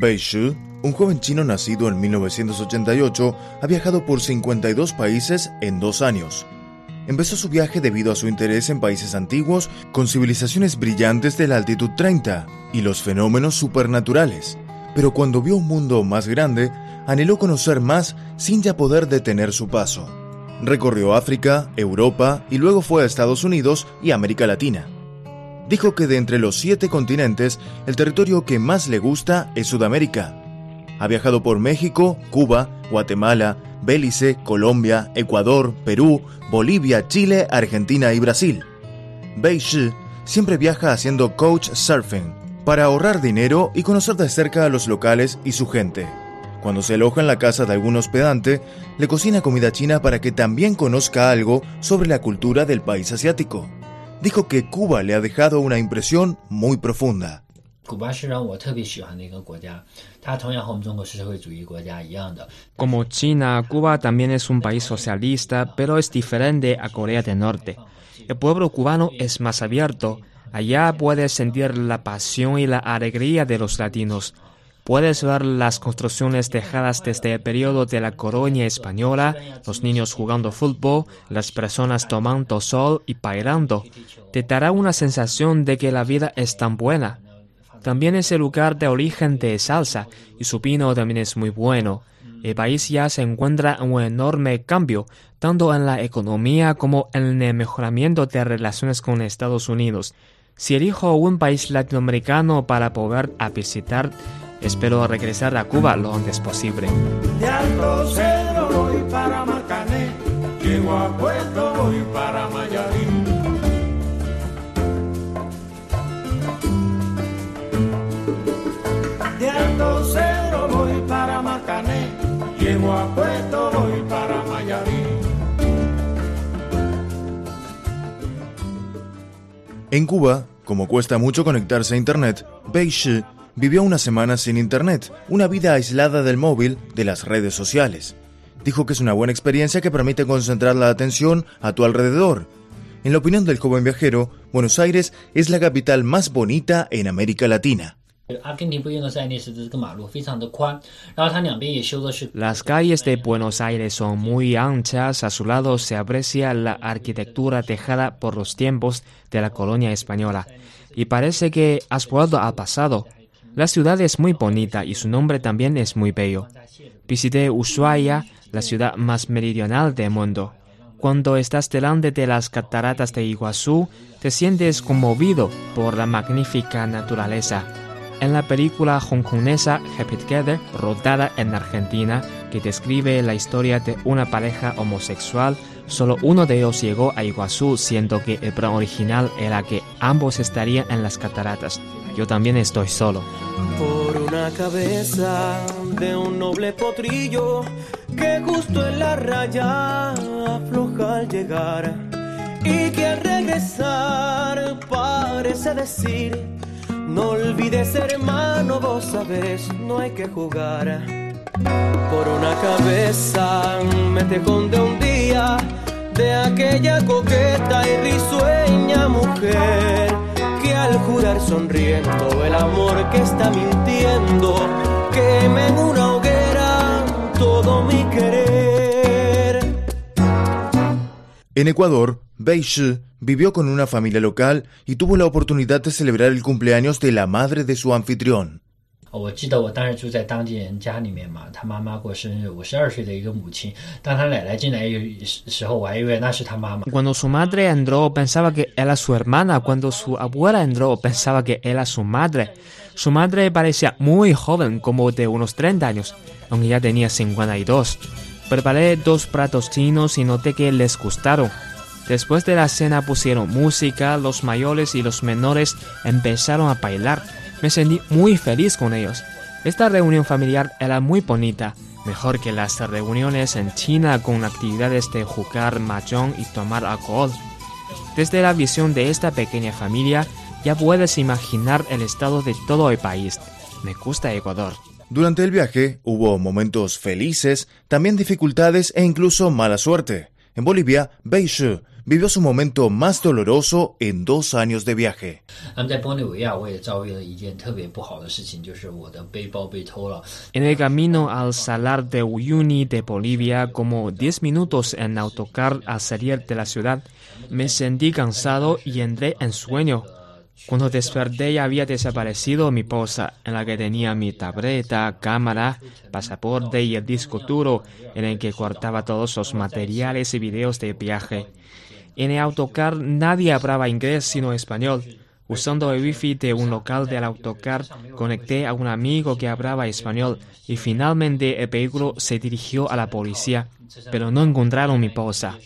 Bei Shu, un joven chino nacido en 1988, ha viajado por 52 países en dos años. Empezó su viaje debido a su interés en países antiguos con civilizaciones brillantes de la altitud 30 y los fenómenos supernaturales. Pero cuando vio un mundo más grande, anheló conocer más sin ya poder detener su paso. Recorrió África, Europa y luego fue a Estados Unidos y América Latina dijo que de entre los siete continentes, el territorio que más le gusta es Sudamérica. Ha viajado por México, Cuba, Guatemala, Belice, Colombia, Ecuador, Perú, Bolivia, Chile, Argentina y Brasil. Bei Shi siempre viaja haciendo coach surfing para ahorrar dinero y conocer de cerca a los locales y su gente. Cuando se aloja en la casa de algún hospedante, le cocina comida china para que también conozca algo sobre la cultura del país asiático dijo que Cuba le ha dejado una impresión muy profunda. Como China, Cuba también es un país socialista, pero es diferente a Corea del Norte. El pueblo cubano es más abierto. Allá puedes sentir la pasión y la alegría de los latinos. Puedes ver las construcciones dejadas desde el periodo de la colonia española, los niños jugando fútbol, las personas tomando sol y bailando. Te dará una sensación de que la vida es tan buena. También es el lugar de origen de salsa y su vino también es muy bueno. El país ya se encuentra en un enorme cambio, tanto en la economía como en el mejoramiento de relaciones con Estados Unidos. Si elijo un país latinoamericano para poder visitar, Espero regresar a Cuba lo antes posible. De Alto Cedro voy para Marcané, llego a Puerto voy para Mayarín. De Alto Cedro voy para Marcané, llego a Puerto voy para Mayarín. En Cuba, como cuesta mucho conectarse a Internet, Shi vivió una semana sin Internet, una vida aislada del móvil, de las redes sociales. Dijo que es una buena experiencia que permite concentrar la atención a tu alrededor. En la opinión del joven viajero, Buenos Aires es la capital más bonita en América Latina. Las calles de Buenos Aires son muy anchas, a su lado se aprecia la arquitectura tejada por los tiempos de la colonia española. Y parece que has vuelto al pasado, la ciudad es muy bonita y su nombre también es muy bello. Visité Ushuaia, la ciudad más meridional del mundo. Cuando estás delante de las cataratas de Iguazú, te sientes conmovido por la magnífica naturaleza. En la película hongkonesa Happy Together, rodada en Argentina, que describe la historia de una pareja homosexual, solo uno de ellos llegó a Iguazú, siendo que el plan original era que ambos estarían en las cataratas. Yo también estoy solo. Por una cabeza de un noble potrillo que justo en la raya afloja al llegar y que al regresar parece decir no olvides hermano vos sabes no hay que jugar por una cabeza me te de un día de aquella coqueta y risueña mujer al jurar sonriendo el amor que está mintiendo, queme en una hoguera todo mi querer. En Ecuador, Shi vivió con una familia local y tuvo la oportunidad de celebrar el cumpleaños de la madre de su anfitrión. Cuando su madre entró pensaba que era su hermana, cuando su abuela entró pensaba que era su madre. Su madre parecía muy joven, como de unos 30 años, aunque ya tenía 52. Preparé dos platos chinos y noté que les gustaron. Después de la cena pusieron música, los mayores y los menores empezaron a bailar. Me sentí muy feliz con ellos. Esta reunión familiar era muy bonita, mejor que las reuniones en China con actividades de jugar mahjong y tomar alcohol. Desde la visión de esta pequeña familia, ya puedes imaginar el estado de todo el país. Me gusta Ecuador. Durante el viaje hubo momentos felices, también dificultades e incluso mala suerte. En Bolivia, Beishu vivió su momento más doloroso en dos años de viaje. En el camino al salar de Uyuni de Bolivia, como 10 minutos en autocar al salir de la ciudad, me sentí cansado y entré en sueño. Cuando desperté ya había desaparecido mi posa, en la que tenía mi tableta, cámara, pasaporte y el disco duro, en el que guardaba todos los materiales y videos de viaje. En el autocar nadie hablaba inglés sino español. Usando el wifi de un local del autocar, conecté a un amigo que hablaba español y finalmente el vehículo se dirigió a la policía, pero no encontraron mi posa.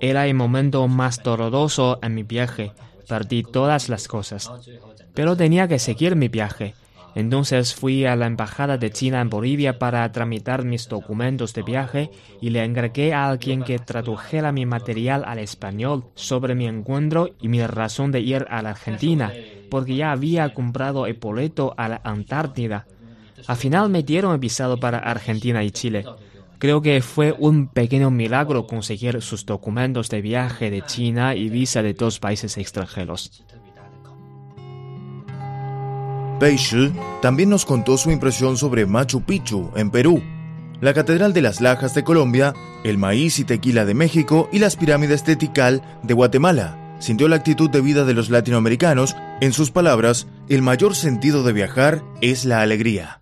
Era el momento más doloroso en mi viaje. Perdí todas las cosas. Pero tenía que seguir mi viaje. Entonces fui a la Embajada de China en Bolivia para tramitar mis documentos de viaje y le encargué a alguien que tradujera mi material al español sobre mi encuentro y mi razón de ir a la Argentina, porque ya había comprado el boleto a la Antártida. Al final me dieron el visado para Argentina y Chile. Creo que fue un pequeño milagro conseguir sus documentos de viaje de China y visa de dos países extranjeros. Pei Shi también nos contó su impresión sobre Machu Picchu, en Perú, la Catedral de las Lajas de Colombia, el maíz y tequila de México y las pirámides de Tikal de Guatemala. Sintió la actitud de vida de los latinoamericanos. En sus palabras, el mayor sentido de viajar es la alegría.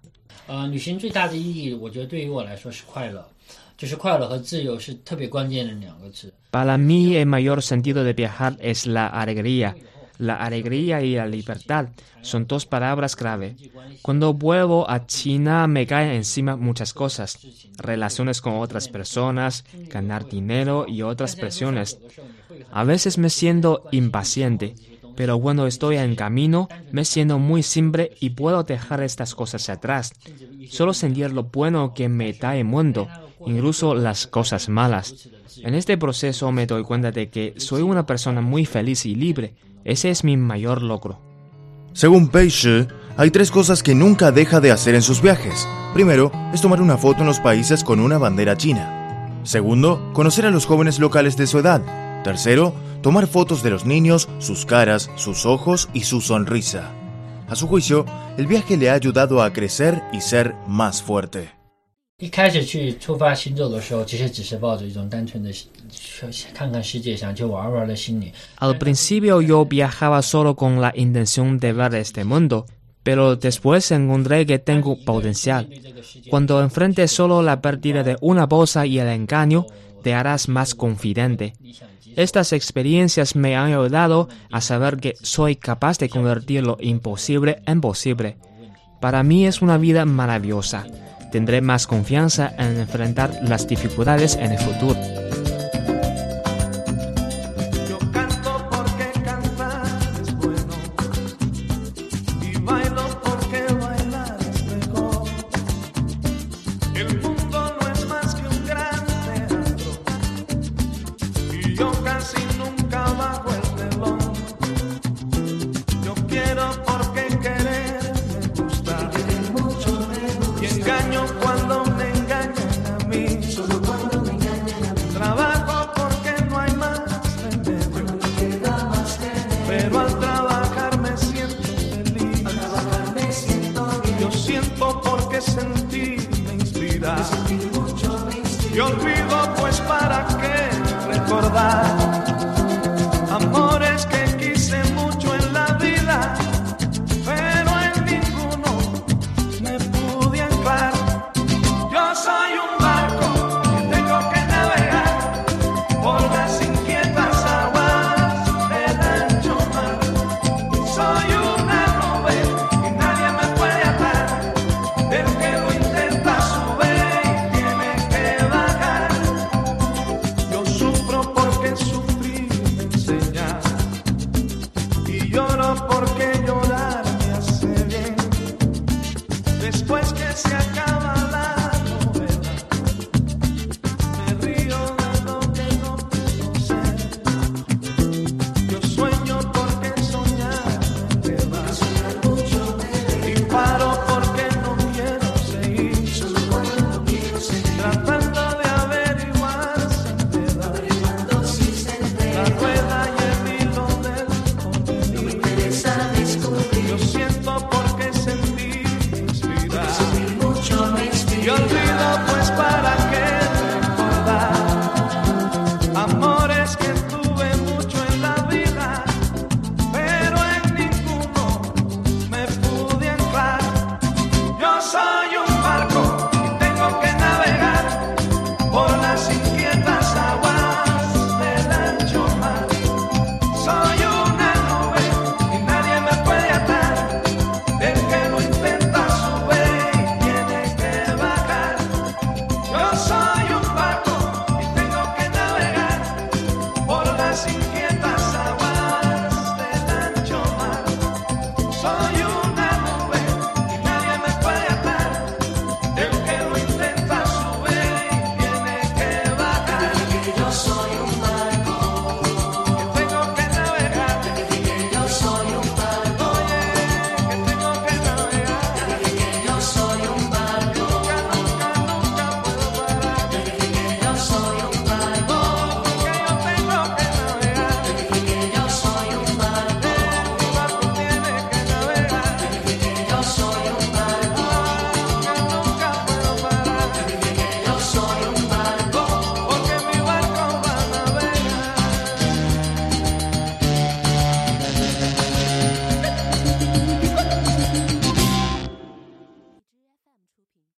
Para mí el mayor sentido de viajar es la alegría. La alegría y la libertad son dos palabras clave. Cuando vuelvo a China me caen encima muchas cosas, relaciones con otras personas, ganar dinero y otras presiones. A veces me siento impaciente, pero cuando estoy en camino me siento muy simple y puedo dejar estas cosas atrás. Solo sentir lo bueno que me da el mundo, incluso las cosas malas. En este proceso me doy cuenta de que soy una persona muy feliz y libre ese es mi mayor logro. Según Pei hay tres cosas que nunca deja de hacer en sus viajes. Primero, es tomar una foto en los países con una bandera china. Segundo, conocer a los jóvenes locales de su edad. Tercero, tomar fotos de los niños, sus caras, sus ojos y su sonrisa. A su juicio, el viaje le ha ayudado a crecer y ser más fuerte. Al principio yo viajaba solo con la intención de ver este mundo, pero después encontré que tengo potencial. Cuando enfrentes solo la pérdida de una bolsa y el engaño, te harás más confidente. Estas experiencias me han ayudado a saber que soy capaz de convertir lo imposible en posible. Para mí es una vida maravillosa tendré más confianza en enfrentar las dificultades en el futuro. Y olvido pues para qué recordar